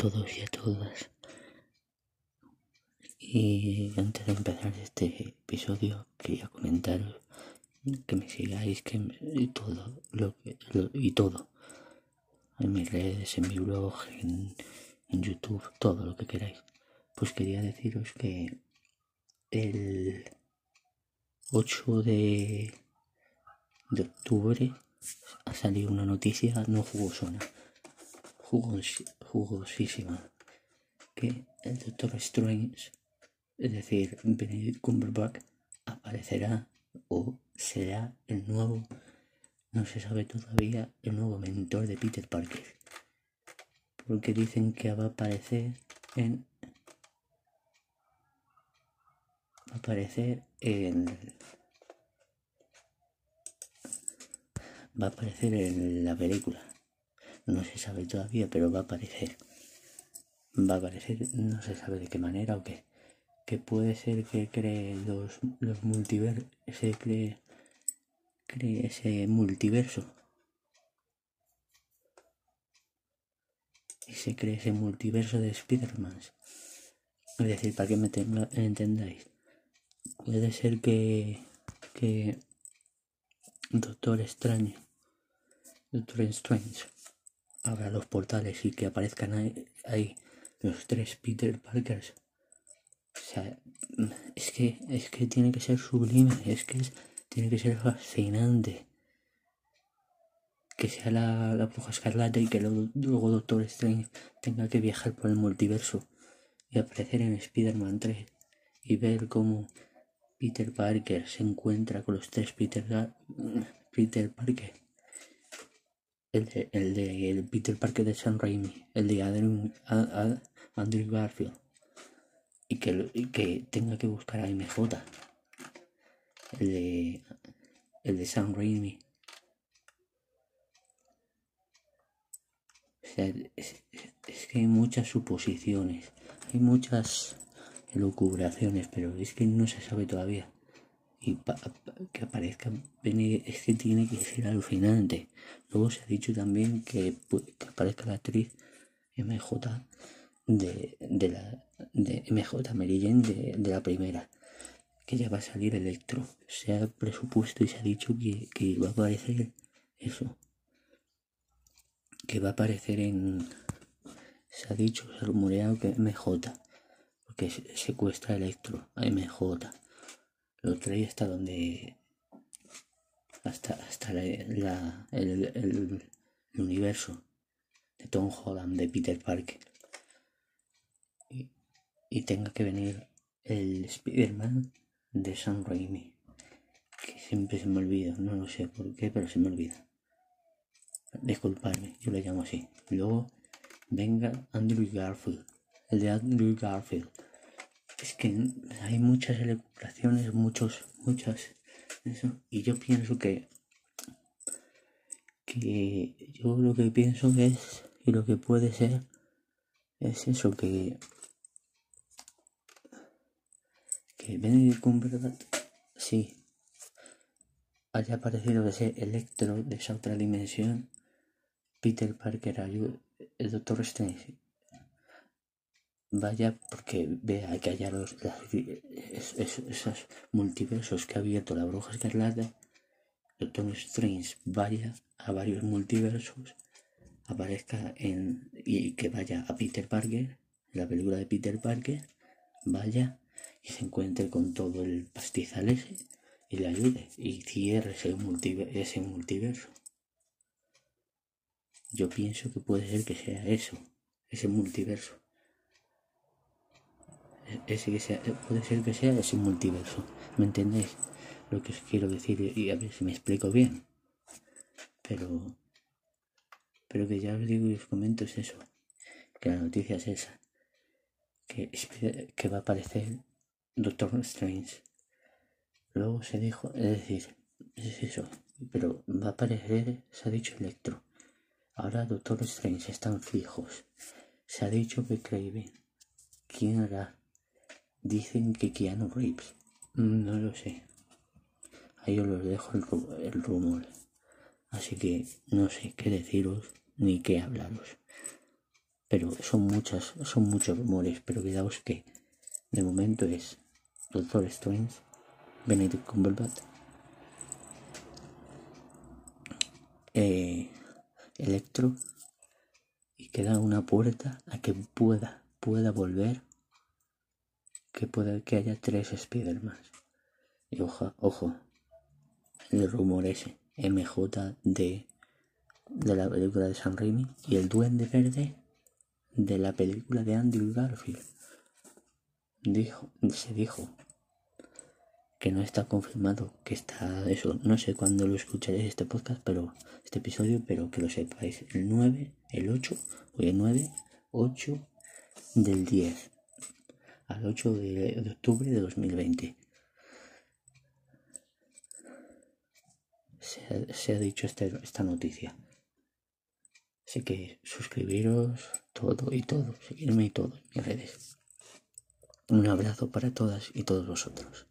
todos y a todas. Y antes de empezar este episodio quería comentaros que me sigáis que y todo lo y todo en mis redes, en mi blog, en, en YouTube, todo lo que queráis. Pues quería deciros que el 8 de, de octubre ha salido una noticia no jugosona jugosísima que el Doctor Strange, es decir, Benedict Cumberbatch, aparecerá o será el nuevo, no se sabe todavía, el nuevo mentor de Peter Parker. Porque dicen que va a aparecer en. Va a aparecer en. Va a aparecer en la película. No se sabe todavía, pero va a aparecer. Va a aparecer, no se sabe de qué manera o qué. Que puede ser que cree los, los multiversos, se cree, cree ese multiverso. Y se cree ese multiverso de Spider-Man. Es decir, para que me entendáis. Puede ser que, que Doctor Strange, Doctor Strange, abra los portales y que aparezcan ahí, los tres Peter Parkers. O sea, es que, es que tiene que ser sublime, es que tiene que ser fascinante. Que sea la, la bruja escarlata y que luego, Doctor Strange tenga que viajar por el multiverso y aparecer en Spider-Man 3 y ver cómo Peter Parker se encuentra con los tres Peter, Peter Parker el de, el de el Peter Parker de Sam Raimi, el de Andrew, Andrew Garfield, y que, y que tenga que buscar a MJ, el de, el de Sam Raimi. Es, es que hay muchas suposiciones, hay muchas elucubraciones, pero es que no se sabe todavía y que aparezca es que tiene que ser alucinante. Luego se ha dicho también que, que aparezca la actriz MJ de, de la de MJ Mary de, de, la primera que ya va a salir Electro. Se ha presupuesto y se ha dicho que, que va a aparecer eso. Que va a aparecer en se ha dicho se ha rumoreado que MJ porque secuestra Electro a Lo trae hasta donde hasta hasta el, el, universo de Tom Holland de Peter Parker. Y, y tenga que venir el Spider-Man de Sam Raimi que siempre se me olvida. No lo sé por qué pero se me olvida. Disculpadme yo le llamo así. Luego venga Andrew Garfield el de Andrew Garfield es que hay muchas elucubraciones, muchos, muchas, eso, y yo pienso que, que yo lo que pienso es, y lo que puede ser, es eso, que, que Benedict Cumberbatch, sí, haya aparecido ese Electro de esa otra dimensión, Peter Parker, el Doctor Strange, vaya porque vea que haya los, esos multiversos que ha abierto la bruja escarlata, Doctor Strange vaya a varios multiversos, aparezca en y que vaya a Peter Parker, la película de Peter Parker, vaya y se encuentre con todo el pastizal ese y le ayude y cierre ese, ese multiverso. Yo pienso que puede ser que sea eso, ese multiverso ese que sea, puede ser que sea ese multiverso. ¿Me entendéis? Lo que os quiero decir y a ver si me explico bien. Pero, pero que ya os digo y os comento es eso. Que la noticia es esa. Que, que va a aparecer Doctor Strange. Luego se dijo, es decir, es eso. Pero va a aparecer, se ha dicho Electro. Ahora Doctor Strange están fijos. Se ha dicho que Craven. ¿Quién hará? Dicen que Keanu Reeves. No lo sé. Ahí os los dejo el, rumor. Así que no sé qué deciros ni qué hablaros. Pero son muchas, son muchos rumores, pero cuidaos que de momento es Doctor Strange, Benedict Cumberbatch, eh, Electro y queda una puerta a que pueda, pueda volver, que pueda que haya tres Spider-Man. Y ojo, ojo, el rumor ese, MJ de, de la película de San Raimi y el Duende Verde de la película de Andrew Garfield. Dijo, se dijo que no está confirmado que está eso. No sé cuándo lo escucharéis este podcast, pero este episodio, pero que lo sepáis. El 9, el 8, hoy el 9, 8 del 10 al 8 de, octubre de 2020. Se ha, se ha dicho este, esta noticia. Así que suscribiros todo y todo, seguirme y todo en mis redes. Un abrazo para todas y todos vosotros.